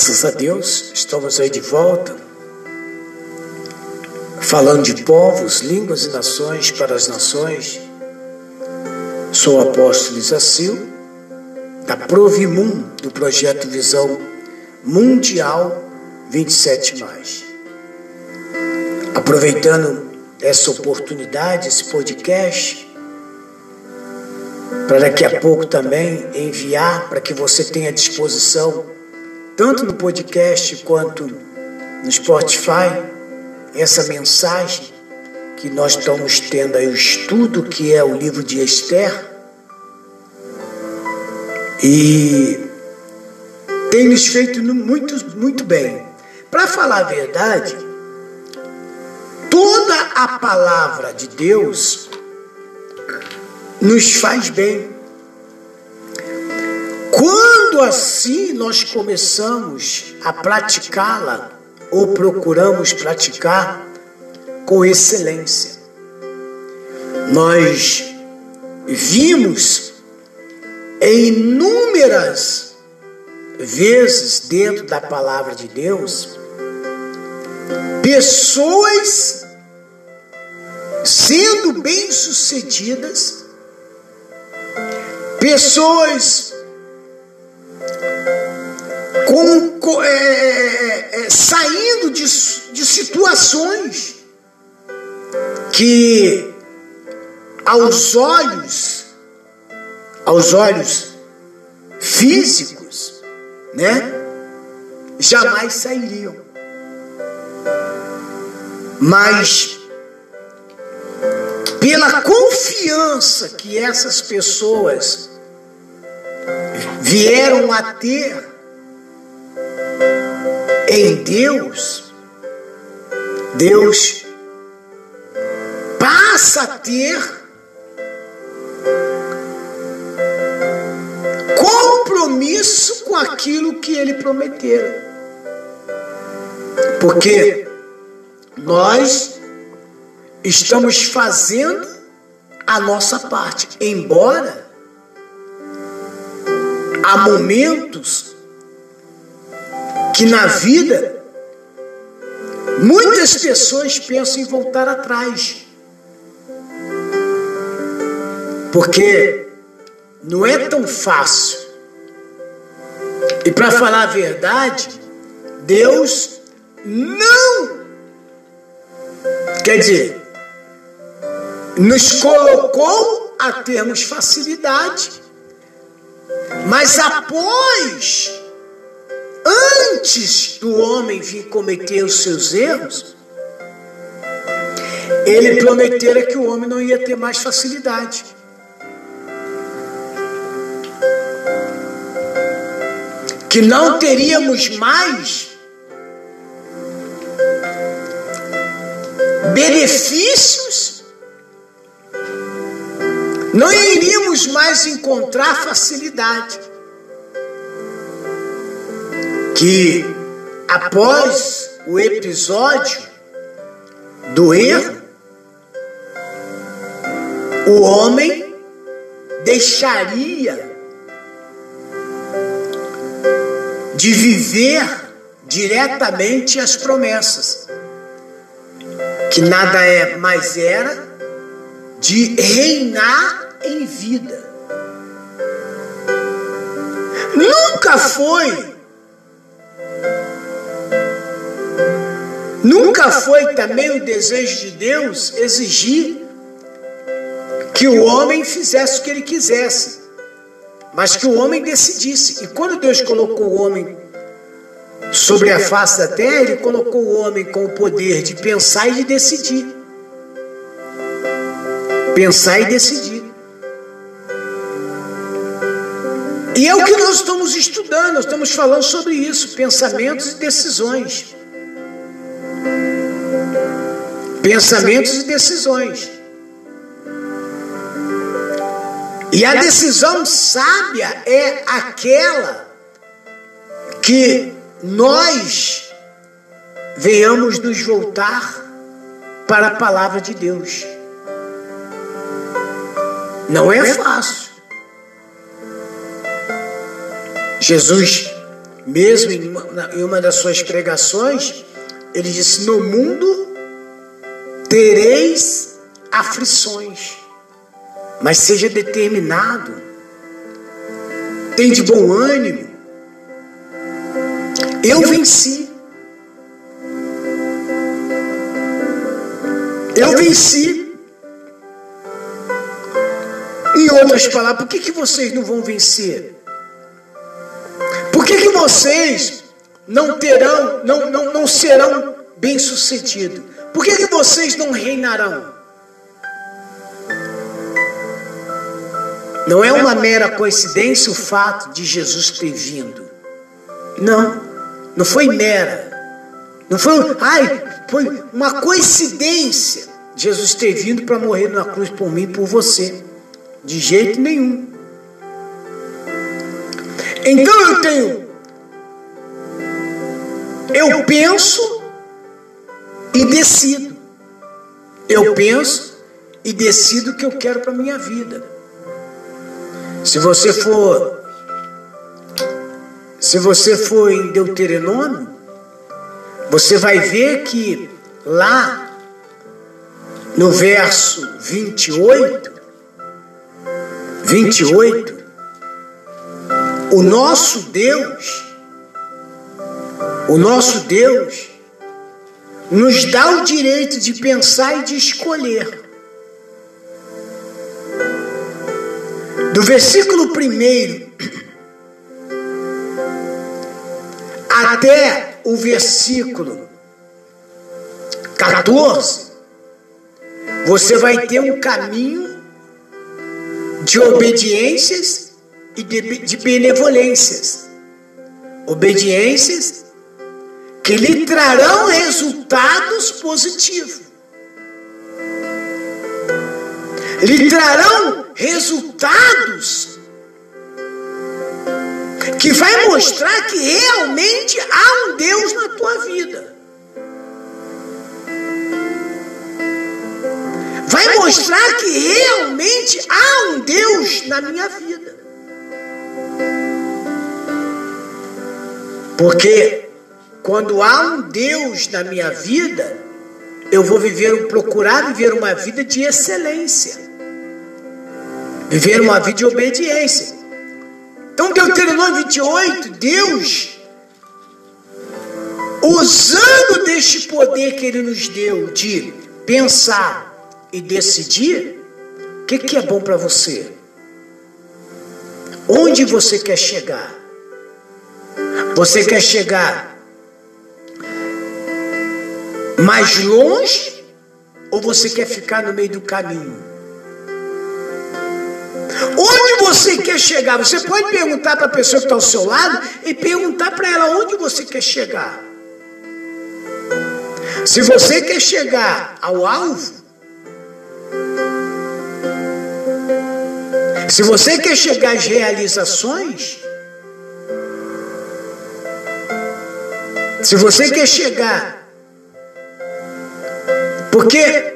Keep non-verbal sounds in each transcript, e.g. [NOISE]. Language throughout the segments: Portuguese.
Graças a Deus, estamos aí de volta, falando de povos, línguas e nações para as nações. Sou o apóstolo Isacil, da Provimum, do projeto Visão Mundial 27. Aproveitando essa oportunidade, esse podcast, para daqui a pouco também enviar para que você tenha disposição tanto no podcast quanto no Spotify, essa mensagem que nós estamos tendo aí o estudo que é o livro de Esther. E tem nos feito muito, muito bem. Para falar a verdade, toda a palavra de Deus nos faz bem. Assim nós começamos a praticá-la ou procuramos praticar com excelência, nós vimos inúmeras vezes dentro da palavra de Deus pessoas sendo bem-sucedidas, pessoas com, é, é, é, saindo de, de situações que aos olhos, aos olhos físicos, né, jamais sairiam. Mas pela confiança que essas pessoas vieram a ter em Deus, Deus passa a ter compromisso com aquilo que ele prometeu. Porque nós estamos fazendo a nossa parte, embora há momentos que na vida muitas pessoas pensam em voltar atrás. Porque não é tão fácil. E para falar a verdade, Deus não quer dizer, nos colocou a termos facilidade, mas após antes do homem vir cometer os seus erros, ele prometera que o homem não ia ter mais facilidade. Que não teríamos mais benefícios, não iríamos mais encontrar facilidade que após o episódio do erro, o homem deixaria de viver diretamente as promessas, que nada é mais era de reinar em vida. Nunca foi Nunca foi também o desejo de Deus exigir que o homem fizesse o que ele quisesse. mas que o homem decidisse. E quando Deus colocou o homem sobre a face da terra, ele colocou o homem com o poder de pensar e de decidir. Pensar e decidir. E é o que nós estamos estudando, nós estamos falando sobre isso, pensamentos e decisões. Pensamentos e decisões. E a decisão sábia é aquela que nós venhamos nos voltar para a palavra de Deus. Não é fácil. Jesus, mesmo em uma das suas pregações, ele disse: No mundo tereis aflições, mas seja determinado, tem de bom ânimo. Eu venci. Eu venci. Em outras palavras, por que, que vocês não vão vencer? Por que, que vocês não terão, não, não, não serão bem-sucedidos? Por que, que vocês não reinarão? Não é uma mera coincidência o fato de Jesus ter vindo. Não, não foi mera. Não foi, ai, foi uma coincidência Jesus ter vindo para morrer na cruz por mim e por você. De jeito nenhum. Então eu tenho. Eu penso e decido. Eu penso e decido o que eu quero para minha vida. Se você for se você for em Deuteronômio, você vai ver que lá no verso 28, 28, o nosso Deus, o nosso Deus, nos dá o direito de pensar e de escolher. Do versículo 1 até o versículo 14, você vai ter um caminho de obediências e de, de benevolências. Obediências que lhe trarão resultados positivos. Lhe trarão resultados que vai mostrar que realmente há um Deus na tua vida. Vai mostrar que realmente há um Deus na minha vida. Porque quando há um Deus na minha vida, eu vou viver, procurar viver uma vida de excelência. Viver uma vida de obediência. Então, Deuteronômio 28, Deus, usando deste poder que Ele nos deu de pensar e decidir, o que, que é bom para você? Onde você quer chegar? Você quer chegar mais longe ou você quer ficar no meio do caminho? Onde você quer chegar? Você pode perguntar para a pessoa que está ao seu lado e perguntar para ela onde você quer chegar. Se você quer chegar ao alvo, se você quer chegar às realizações, se você quer chegar, porque,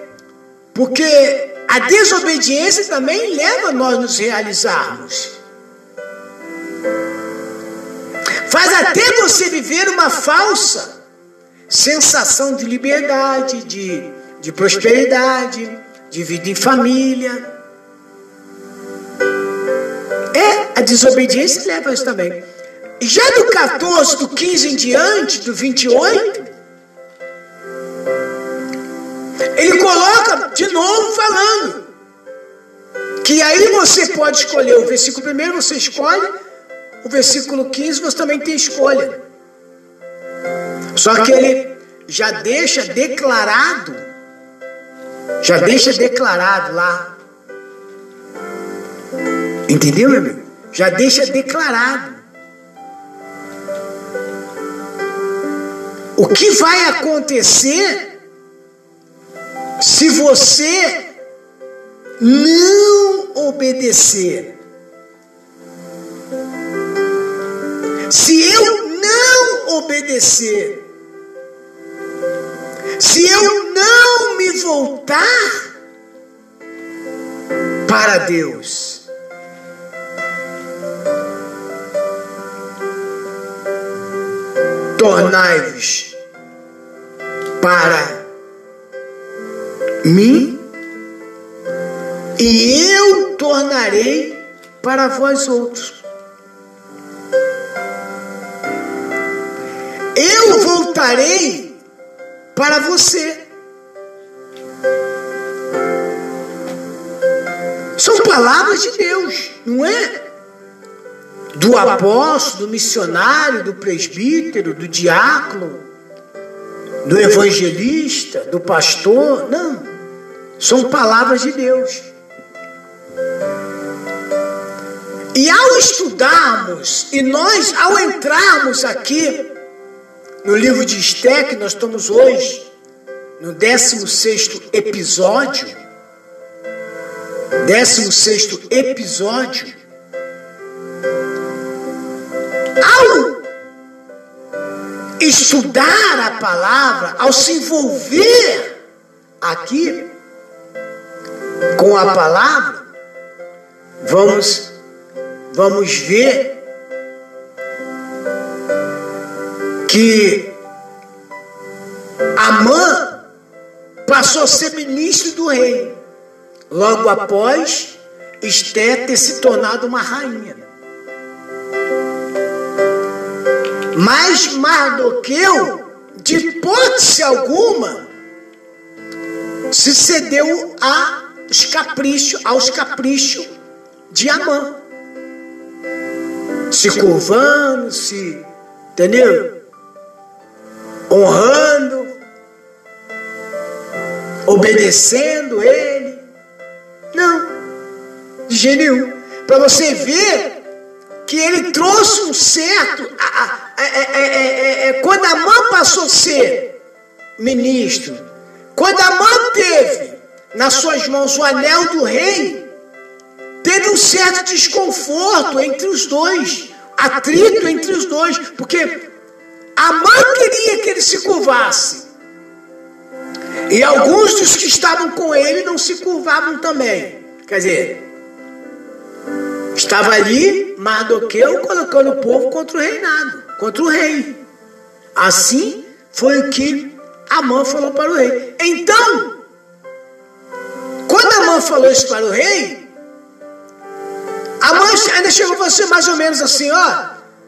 porque a desobediência também leva a nós nos realizarmos. Faz até você viver uma falsa sensação de liberdade, de, de prosperidade, de vida em família. É, a desobediência leva a isso também. Já do 14, do 15 em diante, do 28, ele coloca de novo falando que aí você pode escolher o versículo primeiro, você escolhe, o versículo 15 você também tem escolha. Só que ele já deixa declarado, já deixa declarado lá. Entendeu, meu amigo? Já deixa declarado. O que vai acontecer se você não obedecer? Se eu não obedecer, se eu não me voltar para Deus, tornai-vos para mim e eu tornarei para vós outros. Eu voltarei para você. São palavras de Deus, não é? Do apóstolo, do missionário, do presbítero, do diácono, do evangelista, do pastor. Não. São palavras de Deus. E ao estudarmos, e nós, ao entrarmos aqui no livro de Esté, que nós estamos hoje, no 16 episódio, 16 episódio, ao estudar a palavra, ao se envolver aqui com a palavra, vamos vamos ver que Amã passou a ser ministro do rei, logo após Esté ter se tornado uma rainha. Mas Mardoqueu, de hipótese alguma, se cedeu aos caprichos, aos caprichos de Amã. Se curvando, se. Entendeu? honrando, obedecendo ele. Não, de jeito nenhum. Para você ver que ele trouxe um certo. É, é, é, quando a mãe passou a ser ministro, quando a mãe teve nas suas mãos o anel do rei, teve um certo desconforto entre os dois, atrito entre os dois, porque a mãe queria que ele se curvasse. E alguns dos que estavam com ele não se curvavam também. Quer dizer, estava ali Mardoqueu colocando o povo contra o reinado, contra o rei. Assim foi o que a mãe falou para o rei. Então, quando a mãe falou isso para o rei, a mãe ainda chegou a você mais ou menos assim, ó.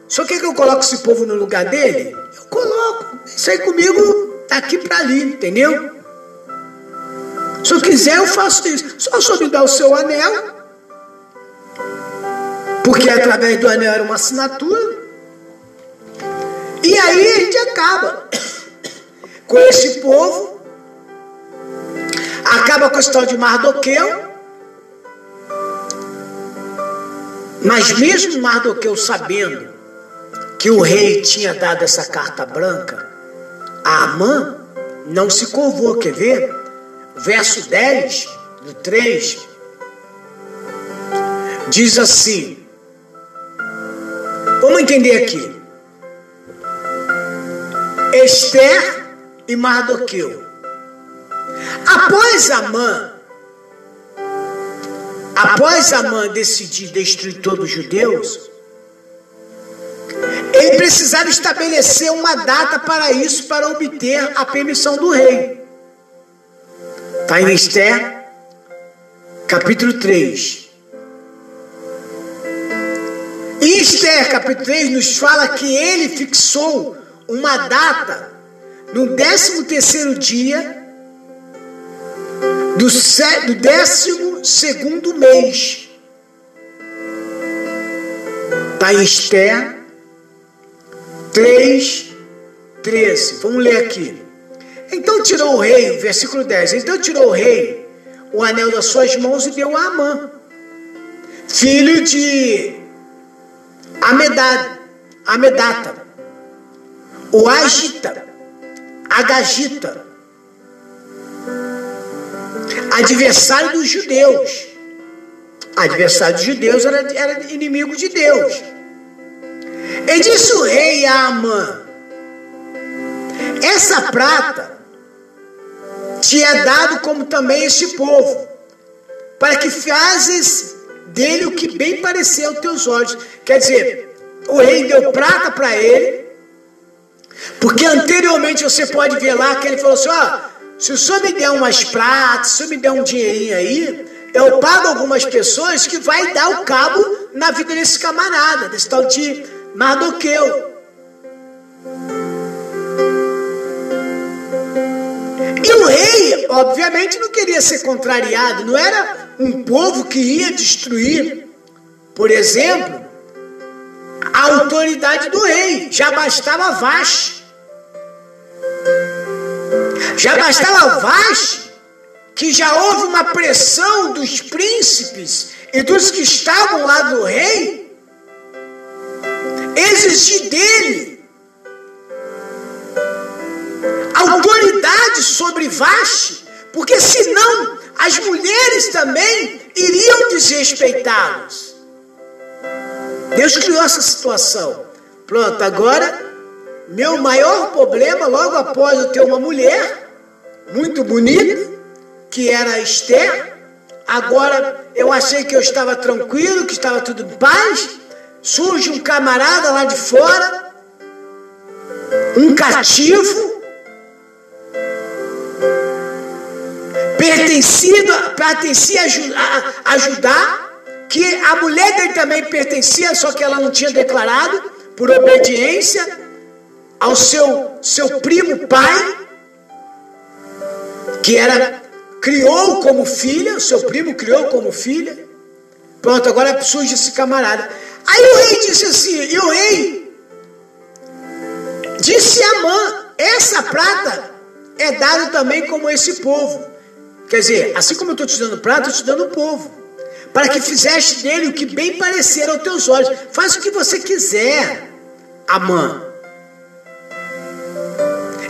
Só quer que eu coloque esse povo no lugar dele? Eu coloco. Isso aí comigo daqui para ali, entendeu? Se eu quiser, eu faço isso. Só me dar o seu anel. Porque através do anel era uma assinatura. E aí a gente acaba [COUGHS] com esse povo. Acaba com a história de Mardoqueu. Mas mesmo Mardoqueu sabendo que o rei tinha dado essa carta branca, a Amã não se curvou, quer ver? Verso 10 do 3 diz assim: Vamos entender aqui. Esther e Mardoqueu. Após Amã, após Amã decidir destruir todos os judeus, ele precisava estabelecer uma data para isso, para obter a permissão do rei. Está em Esther, capítulo 3. E Esther, capítulo 3, nos fala que ele fixou uma data no 13 terceiro dia do 12 segundo mês. Está em Esther 3, 13. Vamos ler aqui. Então tirou o rei, versículo 10. Então tirou o rei o anel das suas mãos e deu a Amã, filho de Amedad, Amedata, o Agita, Agagita, adversário dos judeus. Adversário dos judeus era, era inimigo de Deus. E disse o rei a Amã: Essa prata te é dado como também este povo, para que fazes dele o que bem parecer aos teus olhos. Quer dizer, o rei deu prata para ele, porque anteriormente você pode ver lá que ele falou assim: ó, se o senhor me der umas pratas, se o senhor me der um dinheirinho aí, eu pago algumas pessoas que vai dar o cabo na vida desse camarada, desse tal de Mardoqueu. E o rei, obviamente, não queria ser contrariado, não era um povo que ia destruir, por exemplo, a autoridade do rei, já bastava Vash. Já bastava Vash, que já houve uma pressão dos príncipes e dos que estavam lá do rei, exigir dele autoridade sobre Vaste, porque senão as mulheres também iriam desrespeitá-los. Deus criou essa situação. Pronto, agora, meu maior problema, logo após eu ter uma mulher muito bonita, que era Esther, agora eu achei que eu estava tranquilo, que estava tudo em paz. Surge um camarada lá de fora, um cativo, pertencido, pertencia a ajudar, que a mulher dele também pertencia, só que ela não tinha declarado, por obediência ao seu, seu primo pai, que era criou como filha, seu primo criou como filha. Pronto, agora surge esse camarada. Aí o rei disse assim, e o rei disse a Amã, essa prata é dada também como esse povo. Quer dizer, assim como eu estou te dando prata, eu estou te dando o povo. Para que fizeste dele o que bem parecer aos teus olhos. Faz o que você quiser, Amã.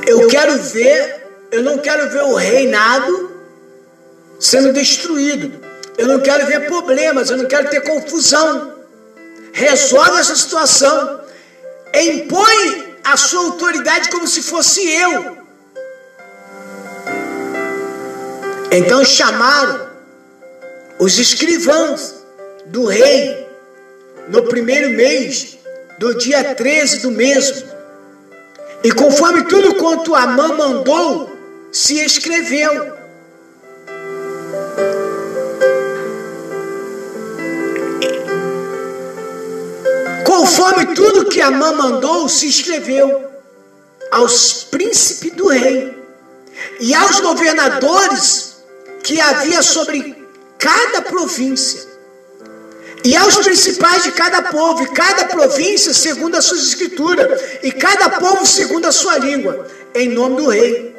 Eu quero ver, eu não quero ver o reinado sendo destruído. Eu não quero ver problemas, eu não quero ter confusão. Resolve essa situação. Impõe a sua autoridade como se fosse eu. Então chamaram os escrivãos do rei no primeiro mês, do dia 13 do mesmo. E conforme tudo quanto Amã mandou, se escreveu. Conforme tudo que Amã mandou, se escreveu aos príncipes do rei e aos governadores que havia sobre cada província e aos principais de cada povo, e cada província segundo as suas escrituras, e cada povo segundo a sua língua, em nome do rei.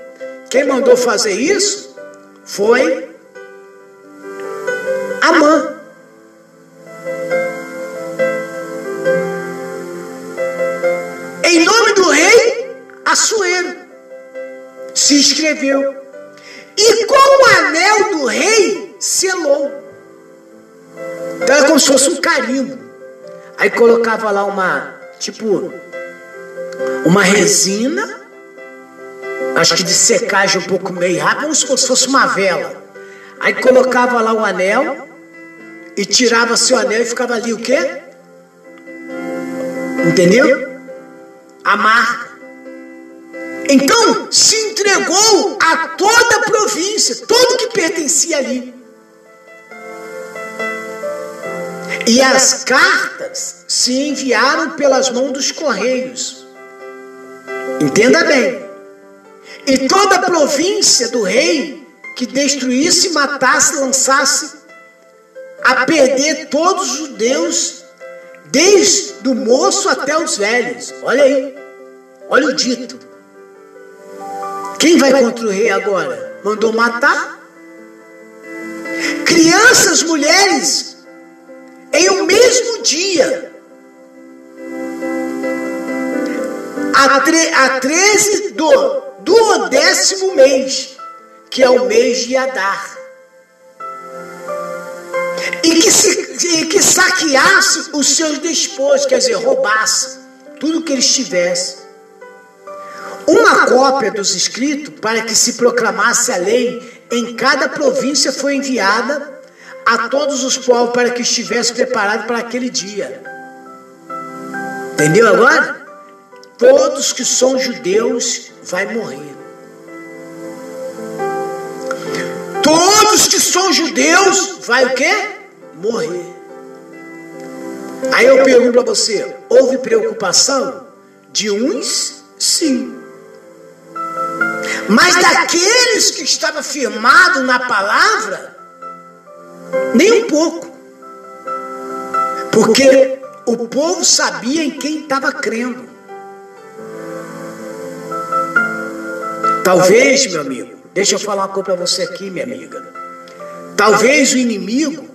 Quem mandou fazer isso foi Amã. Em nome do rei Assuero se inscreveu. E com o anel do rei selou. Então era como se fosse um carimbo. Aí colocava lá uma, tipo, uma resina, acho que de secagem um pouco meio rápido, como se fosse uma vela. Aí colocava lá o anel e tirava seu anel e ficava ali o quê? Entendeu? A marca. Então se entregou a toda a província, todo que pertencia ali. E as cartas se enviaram pelas mãos dos correios. Entenda bem. E toda a província do rei que destruísse, matasse, lançasse a perder todos os judeus desde o moço até os velhos. Olha aí, olha o dito. Quem vai contra o rei agora? Mandou matar? Crianças, mulheres, em um mesmo dia. A, a 13 do, do décimo mês, que é o mês de Adar e que, se, e que saqueasse os seus despojos, quer dizer, roubasse tudo que eles tivessem. Uma cópia dos escritos para que se proclamasse a lei em cada província foi enviada a todos os povos para que estivessem preparados para aquele dia. Entendeu agora? Todos que são judeus vai morrer. Todos que são judeus vai o quê? morrer. Aí eu pergunto para você: houve preocupação? De uns, sim. Mas daqueles que estavam firmados na palavra, nem um pouco. Porque o povo sabia em quem estava crendo. Talvez, meu amigo, deixa eu falar uma coisa para você aqui, minha amiga. Talvez o inimigo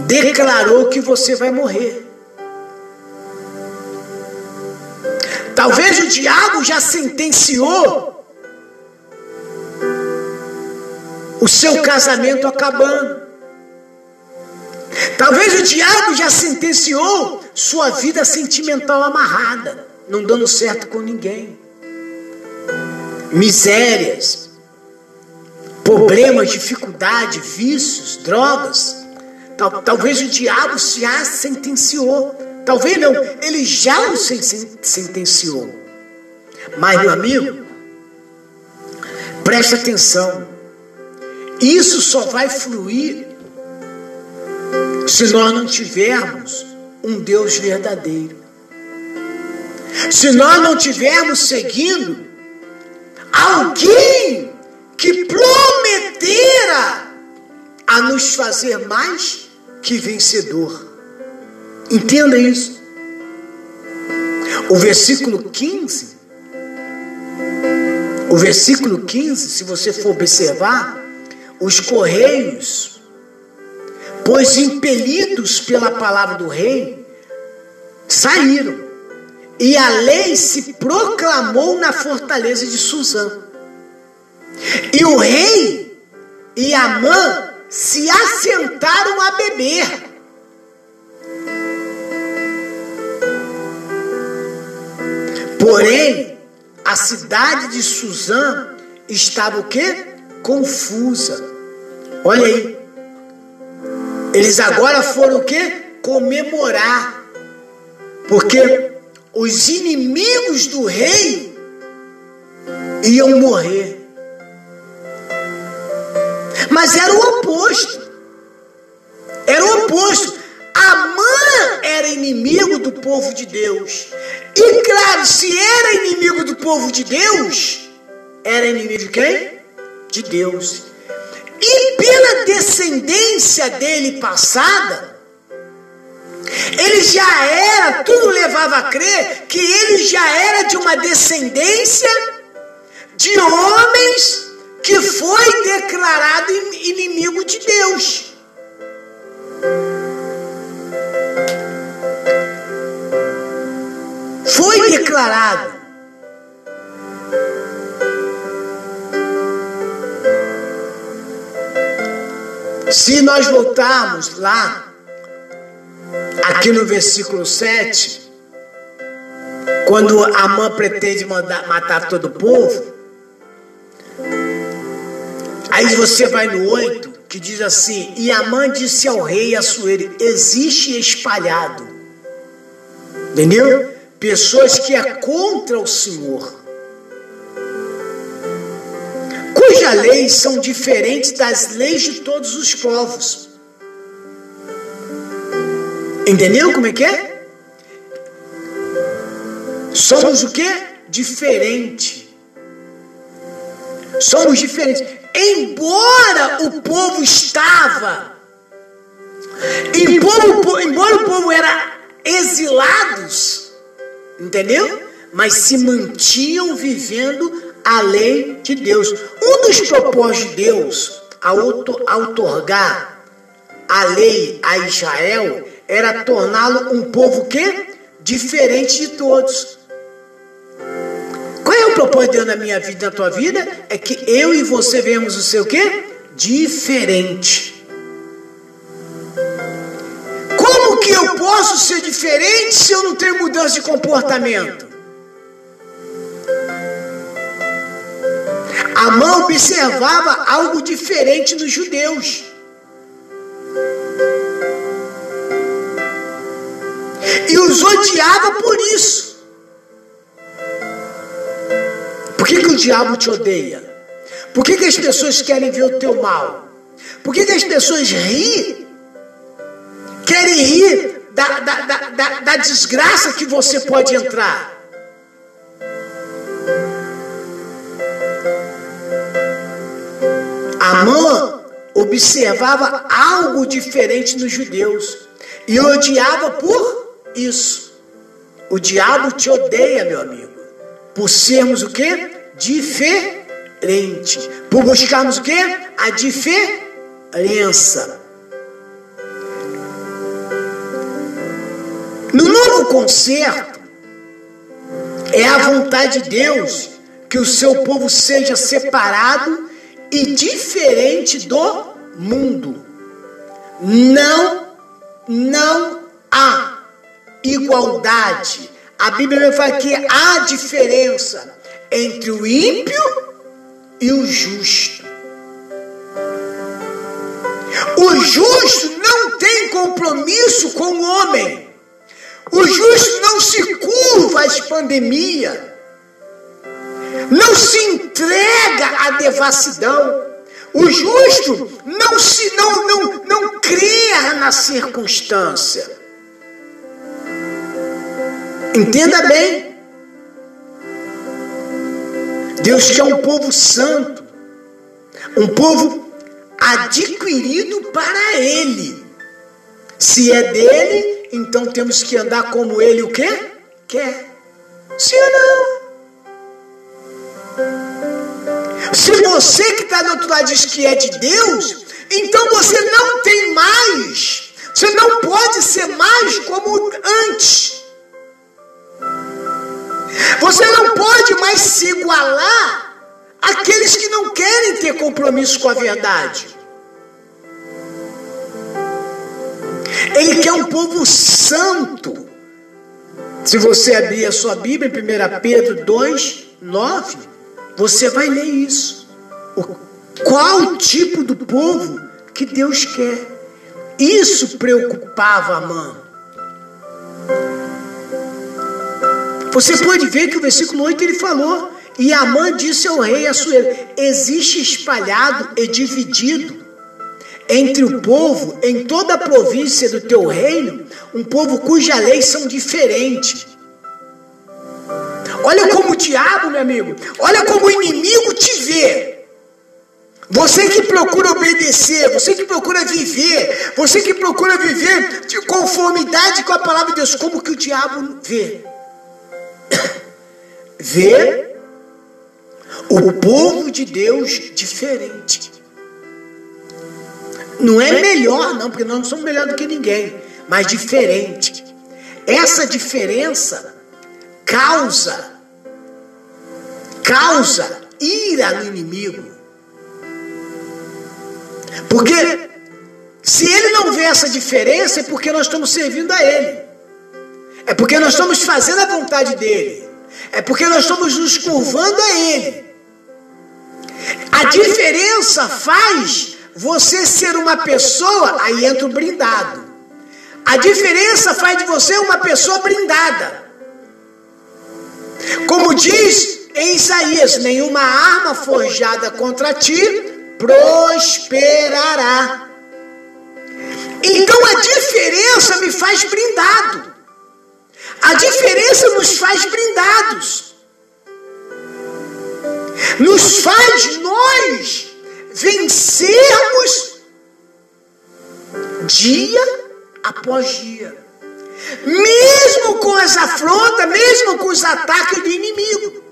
declarou que você vai morrer. Talvez o diabo já sentenciou o seu casamento acabando. Talvez o diabo já sentenciou sua vida sentimental amarrada, não dando certo com ninguém. Misérias, problemas, dificuldade, vícios, drogas. Tal, talvez o diabo já sentenciou. Talvez não, ele já o sentenciou. Mas, meu amigo, preste atenção. Isso só vai fluir se nós não tivermos um Deus verdadeiro. Se nós não tivermos seguindo alguém que prometera a nos fazer mais que vencedor. Entenda isso. O versículo 15, o versículo 15, se você for observar, os correios, pois impelidos pela palavra do rei, saíram. E a lei se proclamou na fortaleza de Suzã. E o rei e Amã se assentaram a beber. Porém, a cidade de Suzã estava o quê? Confusa. Olha aí. Eles agora foram o quê? Comemorar. Porque os inimigos do rei iam morrer. Mas era o oposto. Era o oposto. Amã era inimigo do povo de Deus. E claro, se era inimigo do povo de Deus, era inimigo de quem? De Deus. E pela descendência dele passada, ele já era, tudo levava a crer que ele já era de uma descendência de homens que foi declarado inimigo de Deus. Foi declarado. Se nós voltarmos lá, aqui no versículo 7, quando Amã pretende mandar, matar todo o povo, Aí você vai no 8, que diz assim: E Amã disse ao rei Assuero: Existe espalhado. Entendeu? Pessoas que é contra o Senhor. Cujas leis são diferentes das leis de todos os povos. Entendeu como é que é? Somos o que? Diferente. Somos diferentes embora o povo estava, embora, embora embora o povo era exilados, entendeu? Mas se mantinham vivendo a lei de Deus. Um dos propósitos de Deus ao outorgar a lei a Israel era torná-lo um povo que diferente de todos. Qual é o propósito na minha vida, na tua vida? É que eu e você vemos o seu quê? Diferente. Como que eu posso ser diferente se eu não tenho mudança de comportamento? A mão observava algo diferente nos judeus. E os odiava por isso. Por que, que o diabo te odeia? Por que, que as pessoas querem ver o teu mal? Por que, que as pessoas riem? Querem rir da, da, da, da, desgraça que você pode entrar. Amã observava algo diferente nos judeus e odiava por isso. O diabo te odeia, meu amigo por sermos o que? Diferente. Por buscarmos o que? A diferença. No novo concerto, é a vontade de Deus que o seu povo seja separado e diferente do mundo. Não, não há igualdade a Bíblia fala que há diferença entre o ímpio e o justo. O justo não tem compromisso com o homem. O justo não se curva às pandemias. Não se entrega à devassidão. O justo não se não não não crê na circunstância. Entenda bem. Deus quer um povo santo, um povo adquirido para Ele. Se é dele, então temos que andar como Ele o quê? Quer. Sim ou não? Se você que está do outro lado diz que é de Deus, então você não tem mais. Você não pode ser mais como antes. Você não pode mais se igualar àqueles que não querem ter compromisso com a verdade. Ele quer um povo santo. Se você abrir a sua Bíblia, em 1 Pedro 2, 9, você vai ler isso. O, qual tipo do povo que Deus quer? Isso preocupava a mãe. Você pode ver que o versículo 8 ele falou: E Amã disse ao rei Assuero: Existe espalhado e dividido entre o povo, em toda a província do teu reino, um povo cuja leis são diferentes. Olha como o diabo, meu amigo, olha como o inimigo te vê. Você que procura obedecer, você que procura viver, você que procura viver de conformidade com a palavra de Deus, como que o diabo vê? Ver o povo de Deus diferente. Não é melhor, não, porque nós não somos melhor do que ninguém, mas diferente. Essa diferença causa causa ira no inimigo. Porque se ele não vê essa diferença é porque nós estamos servindo a ele. É porque nós estamos fazendo a vontade dele. É porque nós estamos nos curvando a Ele. A diferença faz você ser uma pessoa, aí entra o brindado. A diferença faz de você uma pessoa brindada. Como diz em Isaías: nenhuma arma forjada contra ti prosperará. Então a diferença me faz brindado. A diferença nos faz brindados. Nos faz nós vencermos dia após dia. Mesmo com as afrontas, mesmo com os ataques do inimigo.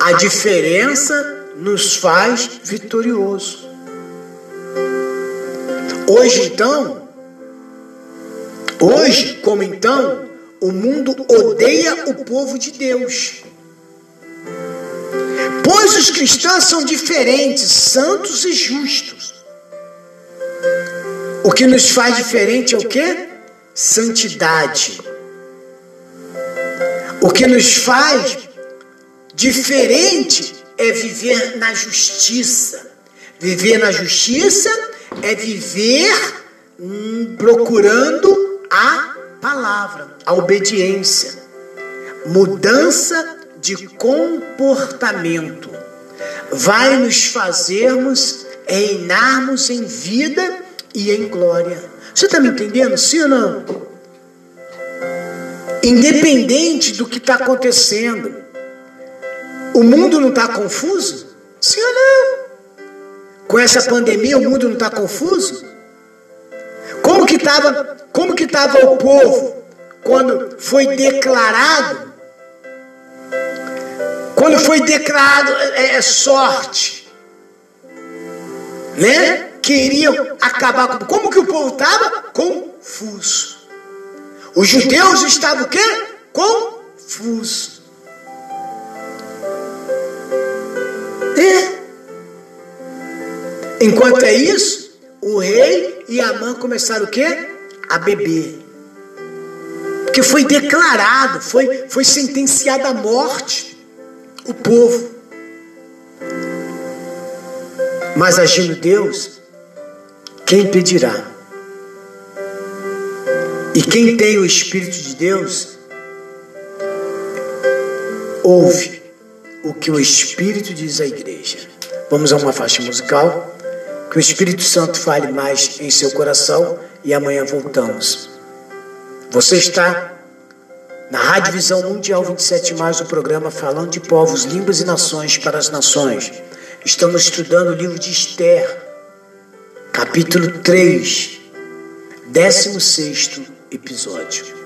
A diferença nos faz vitorioso. Hoje então, hoje como então, o mundo odeia o povo de Deus. Pois os cristãos são diferentes, santos e justos. O que nos faz diferente é o que? Santidade. O que nos faz diferente é viver na justiça. Viver na justiça é viver hum, procurando a palavra, a obediência, mudança de comportamento. Vai nos fazermos reinarmos em vida e em glória. Você está me entendendo? Sim ou não? Independente do que está acontecendo, o mundo não está confuso? Sim ou não? Com essa pandemia, o mundo não está confuso? Que estava, como que estava o povo quando foi declarado? Quando foi declarado é, é sorte, né? Queriam acabar com. Como que o povo estava? Confuso. Os judeus estavam o quê? Confuso. É. Enquanto é isso, o rei e a mãe começaram o quê? A beber. Porque foi declarado, foi, foi sentenciada à morte o povo. Mas agindo Deus, quem pedirá? E quem tem o Espírito de Deus, ouve o que o Espírito diz à igreja. Vamos a uma faixa musical. Que o Espírito Santo fale mais em seu coração e amanhã voltamos. Você está na Rádio Visão Mundial 27 mais o programa falando de povos, línguas e nações para as nações. Estamos estudando o livro de Esther, capítulo 3, 16 episódio.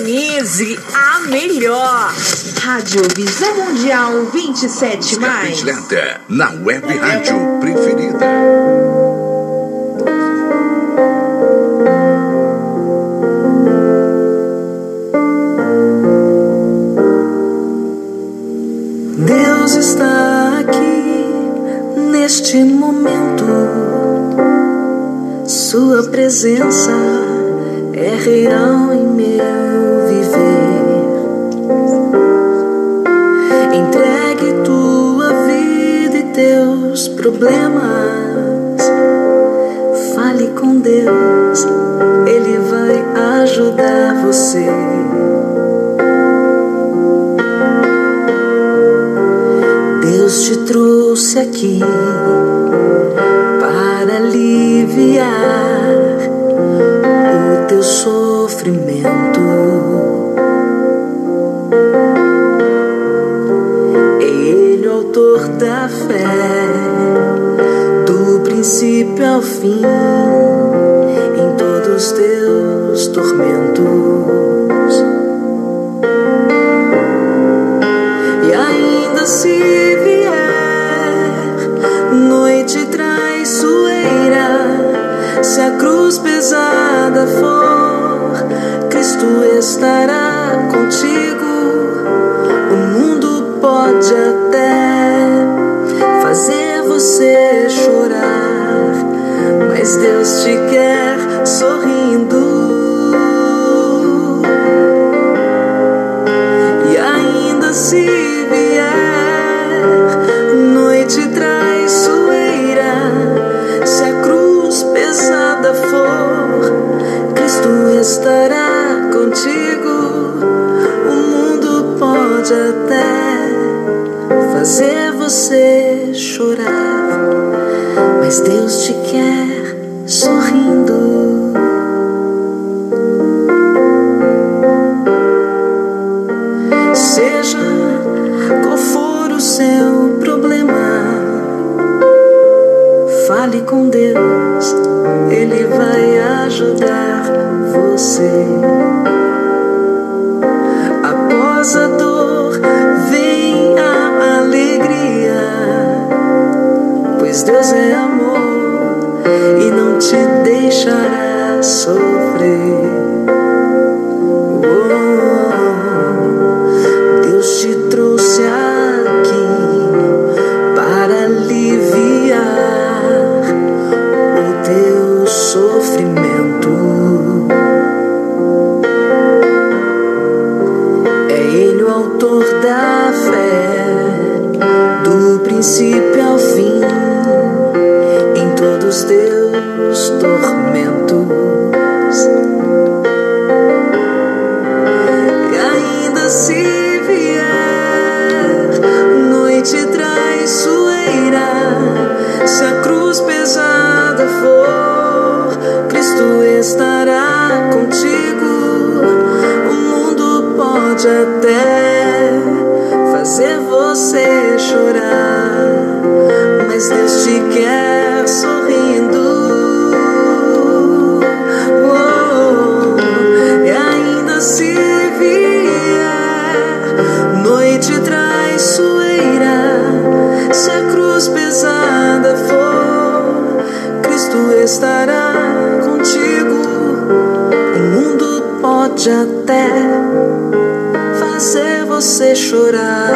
Sintonize a melhor. Rádio Visão Mundial 27 mais. Completa na web rádio preferida. Deus está aqui neste momento. Sua presença real em meu viver. Entregue tua vida e teus problemas. Fale com Deus, Ele vai ajudar você. Deus te trouxe aqui para aliviar teu sofrimento. Ele o autor da fé, do princípio ao fim, em todos os teus tormentos. Estará contigo. O mundo pode até fazer você chorar, mas Deus te quer sorrindo. Fazer você chorar, mas Deus te quer sorrindo. Pode até fazer você chorar,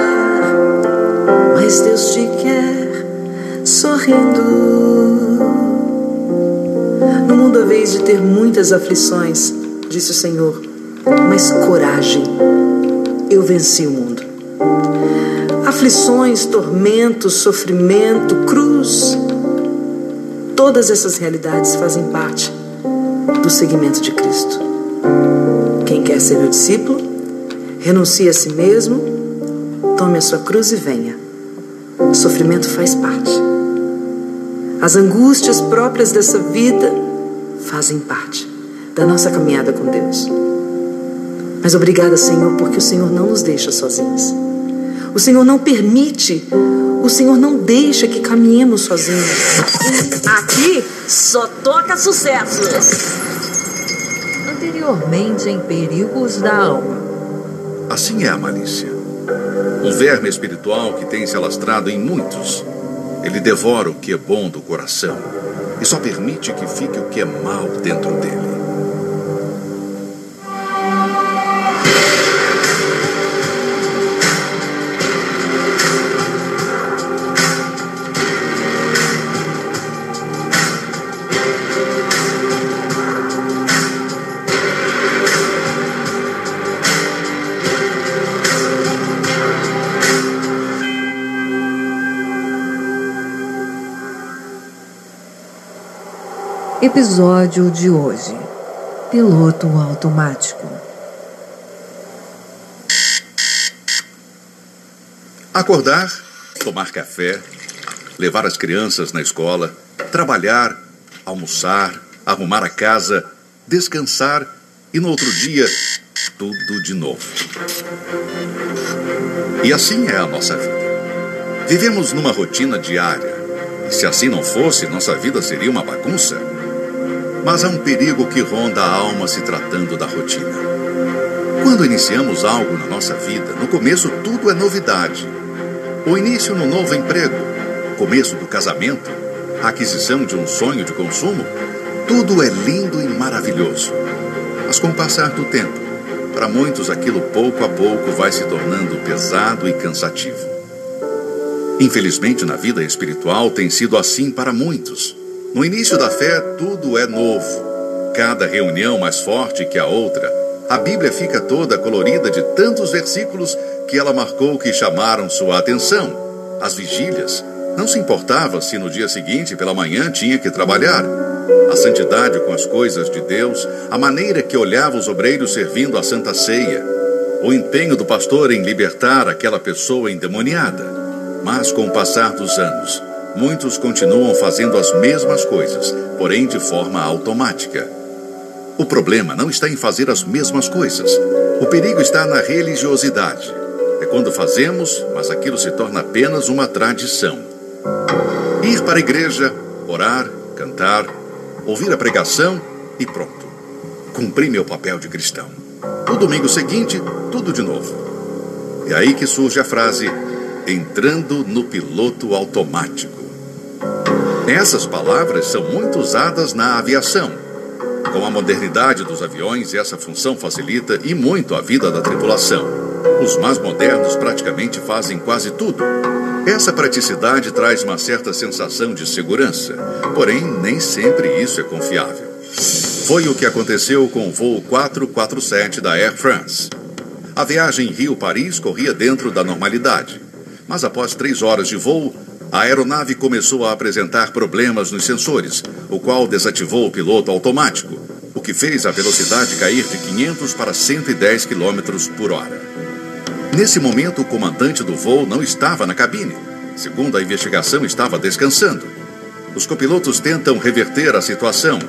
mas Deus te quer sorrindo. No mundo haveis de ter muitas aflições, disse o Senhor, mas coragem, eu venci o mundo. Aflições, tormentos, sofrimento, cruz, todas essas realidades fazem parte do seguimento de Cristo. Quem quer ser meu discípulo, renuncie a si mesmo, tome a sua cruz e venha. O sofrimento faz parte. As angústias próprias dessa vida fazem parte da nossa caminhada com Deus. Mas obrigada, Senhor, porque o Senhor não nos deixa sozinhos. O Senhor não permite, o Senhor não deixa que caminhemos sozinhos. Aqui só toca sucessos. Anteriormente em Perigos da Alma. Assim é a malícia. Um verme espiritual que tem se alastrado em muitos. Ele devora o que é bom do coração e só permite que fique o que é mal dentro dele. Episódio de hoje: Piloto automático. Acordar, tomar café, levar as crianças na escola, trabalhar, almoçar, arrumar a casa, descansar e no outro dia, tudo de novo. E assim é a nossa vida. Vivemos numa rotina diária. E se assim não fosse, nossa vida seria uma bagunça. Mas há um perigo que ronda a alma se tratando da rotina. Quando iniciamos algo na nossa vida, no começo tudo é novidade. O início no novo emprego, começo do casamento, a aquisição de um sonho de consumo, tudo é lindo e maravilhoso. Mas com o passar do tempo, para muitos aquilo pouco a pouco vai se tornando pesado e cansativo. Infelizmente, na vida espiritual tem sido assim para muitos. No início da fé, tudo é novo. Cada reunião mais forte que a outra. A Bíblia fica toda colorida de tantos versículos que ela marcou que chamaram sua atenção. As vigílias. Não se importava se no dia seguinte, pela manhã, tinha que trabalhar. A santidade com as coisas de Deus, a maneira que olhava os obreiros servindo a Santa Ceia, o empenho do pastor em libertar aquela pessoa endemoniada. Mas com o passar dos anos, muitos continuam fazendo as mesmas coisas, porém de forma automática. O problema não está em fazer as mesmas coisas. O perigo está na religiosidade. é quando fazemos, mas aquilo se torna apenas uma tradição. Ir para a igreja, orar, cantar, ouvir a pregação e pronto. Cumpri meu papel de cristão. No domingo seguinte, tudo de novo. É aí que surge a frase: entrando no piloto automático. Essas palavras são muito usadas na aviação. Com a modernidade dos aviões, essa função facilita e muito a vida da tripulação. Os mais modernos praticamente fazem quase tudo. Essa praticidade traz uma certa sensação de segurança, porém, nem sempre isso é confiável. Foi o que aconteceu com o voo 447 da Air France. A viagem Rio-Paris corria dentro da normalidade, mas após três horas de voo, a aeronave começou a apresentar problemas nos sensores, o qual desativou o piloto automático, o que fez a velocidade cair de 500 para 110 km por hora. Nesse momento, o comandante do voo não estava na cabine. Segundo a investigação, estava descansando. Os copilotos tentam reverter a situação,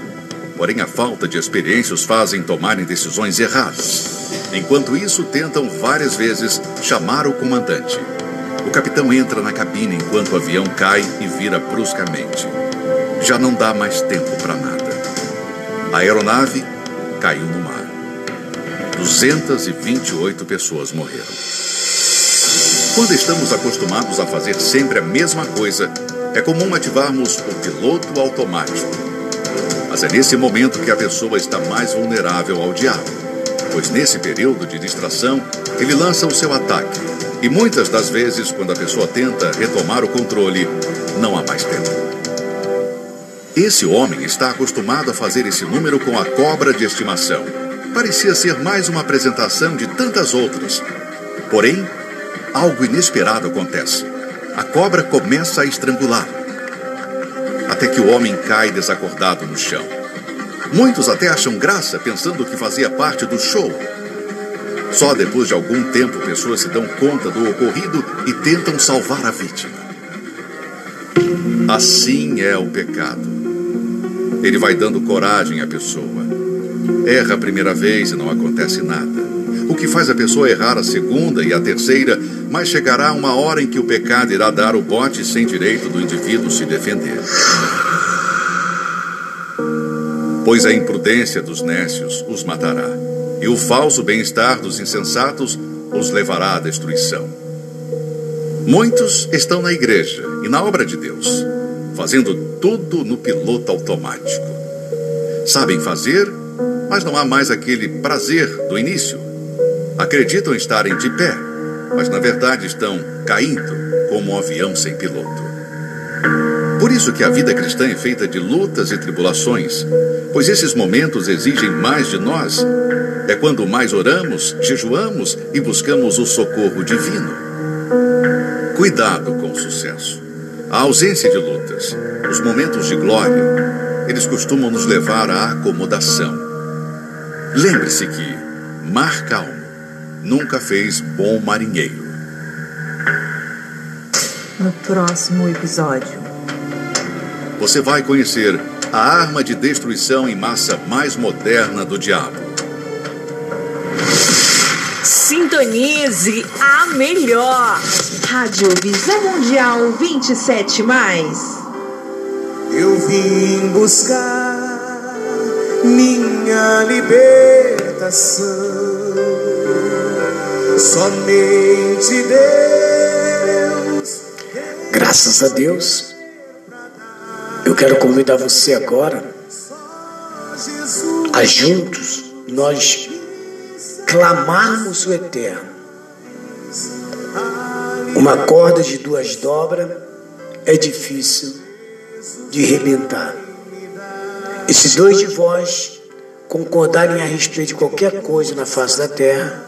porém a falta de experiência os fazem tomarem decisões erradas. Enquanto isso, tentam várias vezes chamar o comandante. O capitão entra na cabine enquanto o avião cai e vira bruscamente. Já não dá mais tempo para nada. A aeronave caiu no mar. 228 pessoas morreram. Quando estamos acostumados a fazer sempre a mesma coisa, é comum ativarmos o piloto automático. Mas é nesse momento que a pessoa está mais vulnerável ao diabo, pois nesse período de distração, ele lança o seu ataque e muitas das vezes, quando a pessoa tenta retomar o controle, não há mais tempo. Esse homem está acostumado a fazer esse número com a cobra de estimação. Parecia ser mais uma apresentação de tantas outras. Porém, algo inesperado acontece. A cobra começa a estrangular. Até que o homem cai desacordado no chão. Muitos até acham graça pensando que fazia parte do show. Só depois de algum tempo pessoas se dão conta do ocorrido e tentam salvar a vítima. Assim é o pecado. Ele vai dando coragem à pessoa. Erra a primeira vez e não acontece nada. O que faz a pessoa errar a segunda e a terceira, mas chegará uma hora em que o pecado irá dar o bote sem direito do indivíduo se defender. Pois a imprudência dos nécios os matará e o falso bem-estar dos insensatos os levará à destruição. Muitos estão na igreja e na obra de Deus, fazendo tudo no piloto automático. Sabem fazer, mas não há mais aquele prazer do início. Acreditam estarem de pé, mas na verdade estão caindo como um avião sem piloto. Isso que a vida cristã é feita de lutas e tribulações, pois esses momentos exigem mais de nós é quando mais oramos, jejuamos e buscamos o socorro divino. Cuidado com o sucesso. A ausência de lutas, os momentos de glória, eles costumam nos levar à acomodação. Lembre-se que mar calmo nunca fez bom marinheiro. No próximo episódio. Você vai conhecer a arma de destruição em massa mais moderna do diabo. Sintonize a melhor. Rádio Visão Mundial 27 mais. Eu vim buscar minha libertação. Somente Deus. Graças a Deus. Eu quero convidar você agora a juntos nós clamarmos o eterno. Uma corda de duas dobras é difícil de rebentar. E se dois de vós concordarem a respeito de qualquer coisa na face da terra,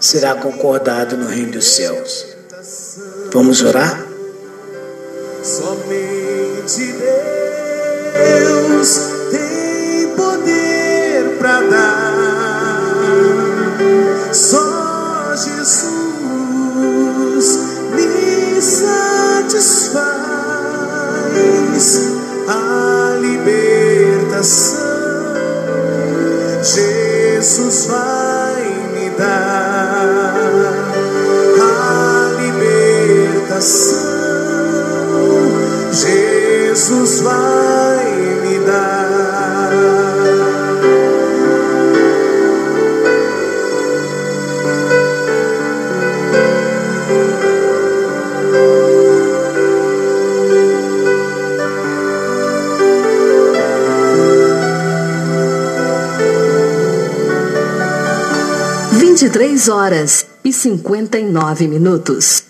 será concordado no reino dos céus. Vamos orar? Somente Deus tem poder para dar. Só Jesus me satisfaz a libertação. Jesus vai me dar Jesus vai me dar. Vinte e três horas e cinquenta e nove minutos.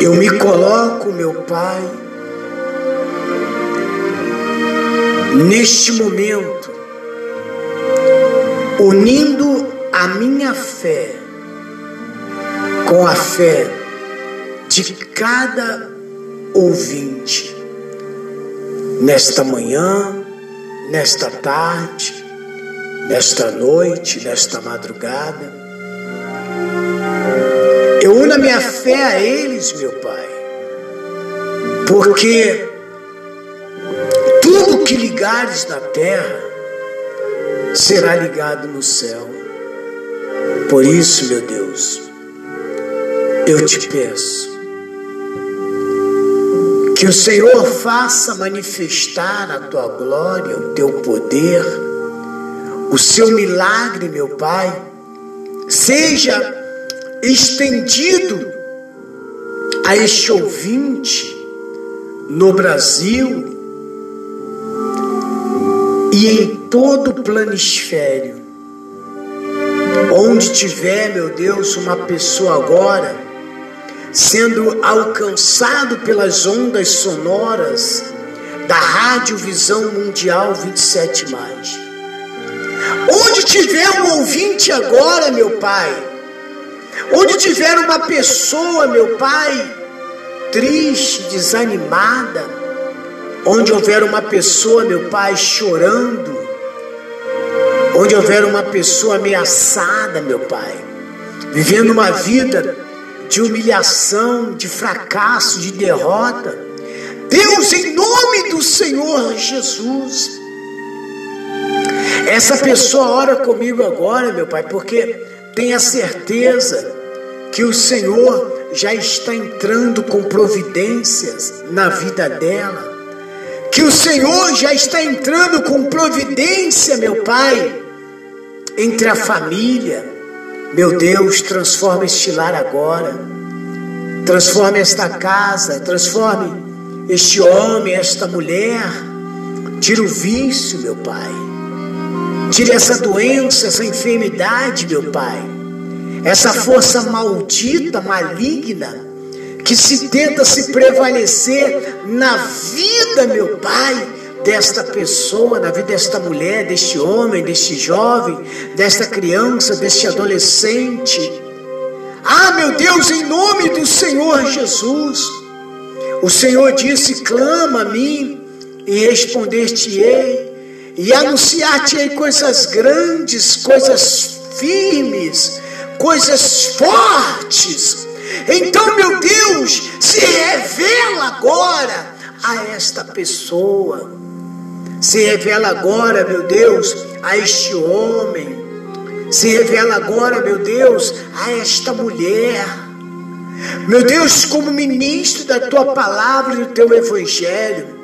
Eu me coloco, meu Pai, neste momento, unindo a minha fé com a fé de cada ouvinte, nesta manhã, nesta tarde, nesta noite, nesta madrugada. Uno a minha fé a eles, meu Pai, porque tudo que ligares na terra será ligado no céu. Por isso, meu Deus, eu te peço que o Senhor faça manifestar a tua glória, o teu poder, o seu milagre, meu Pai, seja estendido a este ouvinte no Brasil e em todo o planisfério. Onde tiver, meu Deus, uma pessoa agora sendo alcançado pelas ondas sonoras da Rádio Visão Mundial 27 Onde tiver um ouvinte agora, meu Pai, onde tiver uma pessoa, meu Pai, triste, desanimada, onde houver uma pessoa, meu Pai, chorando, onde houver uma pessoa ameaçada, meu Pai, vivendo uma vida de humilhação, de fracasso, de derrota. Deus, em nome do Senhor Jesus, essa pessoa ora comigo agora, meu Pai, porque tenha certeza que o Senhor já está entrando com providências na vida dela. Que o Senhor já está entrando com providência, meu Pai, entre a família. Meu Deus, transforma este lar agora. Transforme esta casa, transforme este homem, esta mulher. Tira o vício, meu Pai. Tire essa doença, essa enfermidade, meu Pai. Essa força maldita, maligna, que se tenta se prevalecer na vida, meu Pai, desta pessoa, na vida desta mulher, deste homem, deste jovem, desta criança, deste adolescente. Ah, meu Deus, em nome do Senhor Jesus, o Senhor disse: clama a mim e respondeste-ei e anunciar-te-ei coisas grandes, coisas firmes, coisas fortes. Então, meu Deus, se revela agora a esta pessoa. Se revela agora, meu Deus, a este homem. Se revela agora, meu Deus, a esta mulher. Meu Deus, como ministro da tua palavra e do teu evangelho,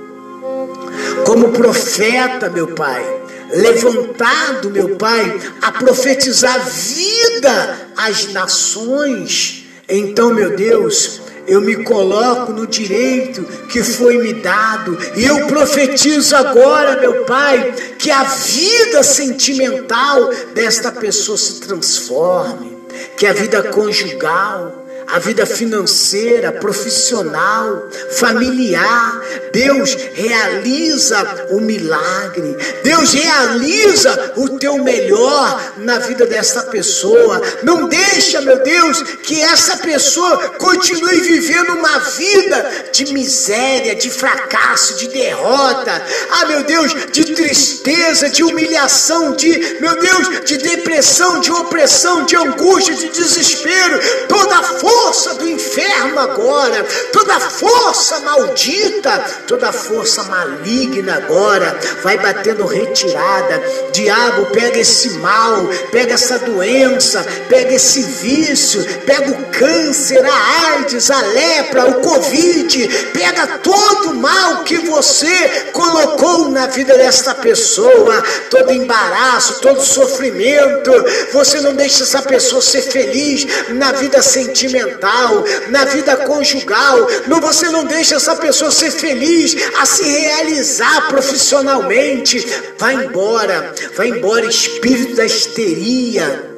como profeta, meu Pai, levantado, meu Pai, a profetizar vida às nações. Então, meu Deus, eu me coloco no direito que foi me dado, e eu profetizo agora, meu Pai, que a vida sentimental desta pessoa se transforme, que a vida conjugal, a vida financeira, profissional, familiar. Deus realiza o milagre. Deus realiza o teu melhor na vida dessa pessoa. Não deixa, meu Deus, que essa pessoa continue vivendo uma vida de miséria, de fracasso, de derrota. Ah, meu Deus, de tristeza, de humilhação, de, meu Deus, de depressão, de opressão, de angústia, de desespero. Toda força força do inferno agora, toda força maldita, toda força maligna agora vai batendo retirada. Diabo, pega esse mal, pega essa doença, pega esse vício, pega o câncer, a AIDS, a lepra, o Covid, pega todo o mal que você colocou na vida desta pessoa, todo embaraço, todo sofrimento. Você não deixa essa pessoa ser feliz na vida sentimental sentimental, na vida conjugal. Não, você não deixa essa pessoa ser feliz, a se realizar profissionalmente. Vai embora, vai embora, espírito da histeria,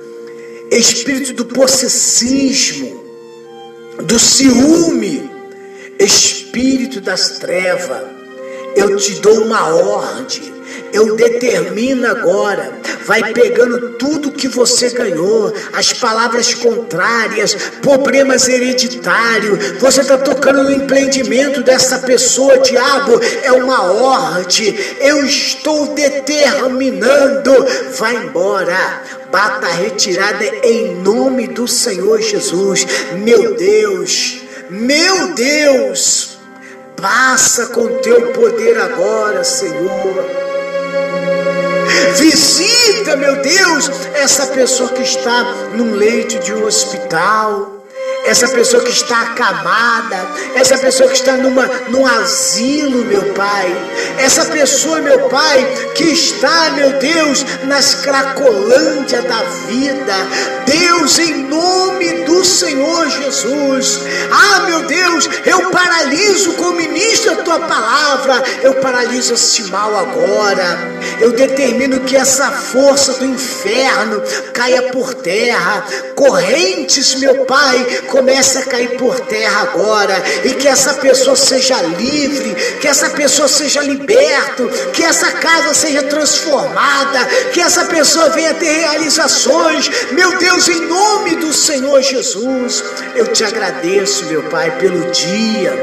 espírito do possessismo, do ciúme, espírito das trevas. Eu te dou uma ordem eu determino agora, vai pegando tudo que você ganhou, as palavras contrárias, problemas hereditários, você está tocando no empreendimento dessa pessoa, diabo, é uma ordem, eu estou determinando, vai embora, bata a retirada em nome do Senhor Jesus, meu Deus, meu Deus, passa com teu poder agora, Senhor. Visita, meu Deus, essa pessoa que está num leito de um hospital essa pessoa que está acamada, essa pessoa que está numa, num asilo, meu Pai, essa pessoa, meu Pai, que está, meu Deus, nas cracolândias da vida, Deus, em nome do Senhor Jesus, ah, meu Deus, eu paraliso como ministro a tua palavra, eu paraliso esse mal agora, eu determino que essa força do inferno caia por terra, correntes, meu Pai, comece a cair por terra agora e que essa pessoa seja livre, que essa pessoa seja liberto, que essa casa seja transformada, que essa pessoa venha ter realizações. Meu Deus, em nome do Senhor Jesus, eu te agradeço, meu Pai, pelo dia,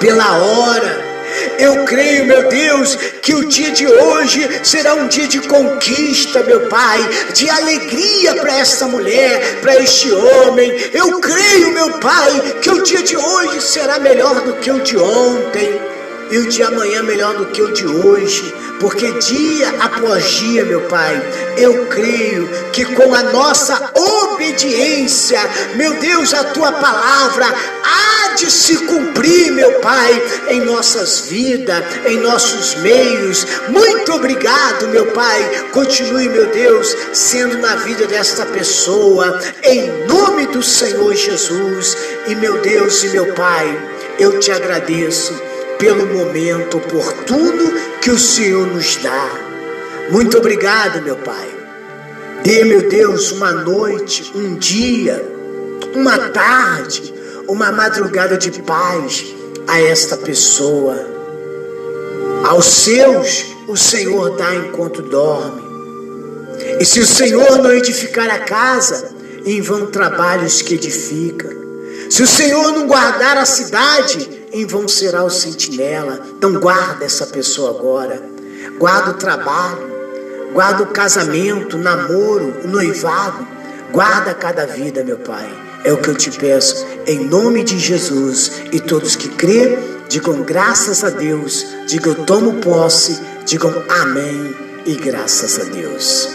pela hora eu creio, meu Deus, que o dia de hoje será um dia de conquista, meu Pai, de alegria para esta mulher, para este homem. Eu creio, meu Pai, que o dia de hoje será melhor do que o de ontem e o de amanhã melhor do que o de hoje, porque dia após dia, meu Pai, eu creio que com a nossa obediência, meu Deus, a tua palavra há de se cumprir, meu Pai, em nossas vidas, em nossos meios. Muito obrigado, meu Pai. Continue, meu Deus, sendo na vida desta pessoa, em nome do Senhor Jesus. E meu Deus e meu Pai, eu te agradeço pelo momento oportuno que o Senhor nos dá. Muito obrigado, meu Pai. Dê, meu Deus, uma noite, um dia, uma tarde, uma madrugada de paz a esta pessoa. Aos seus, o Senhor dá enquanto dorme. E se o Senhor não edificar a casa, em vão trabalhos que edifica. Se o Senhor não guardar a cidade, em vão será o sentinela. Então guarda essa pessoa agora. Guarda o trabalho, guarda o casamento, o namoro, o noivado. Guarda cada vida, meu Pai. É o que eu te peço, em nome de Jesus. E todos que crê, digam graças a Deus. Digam tomo posse. Digam amém e graças a Deus.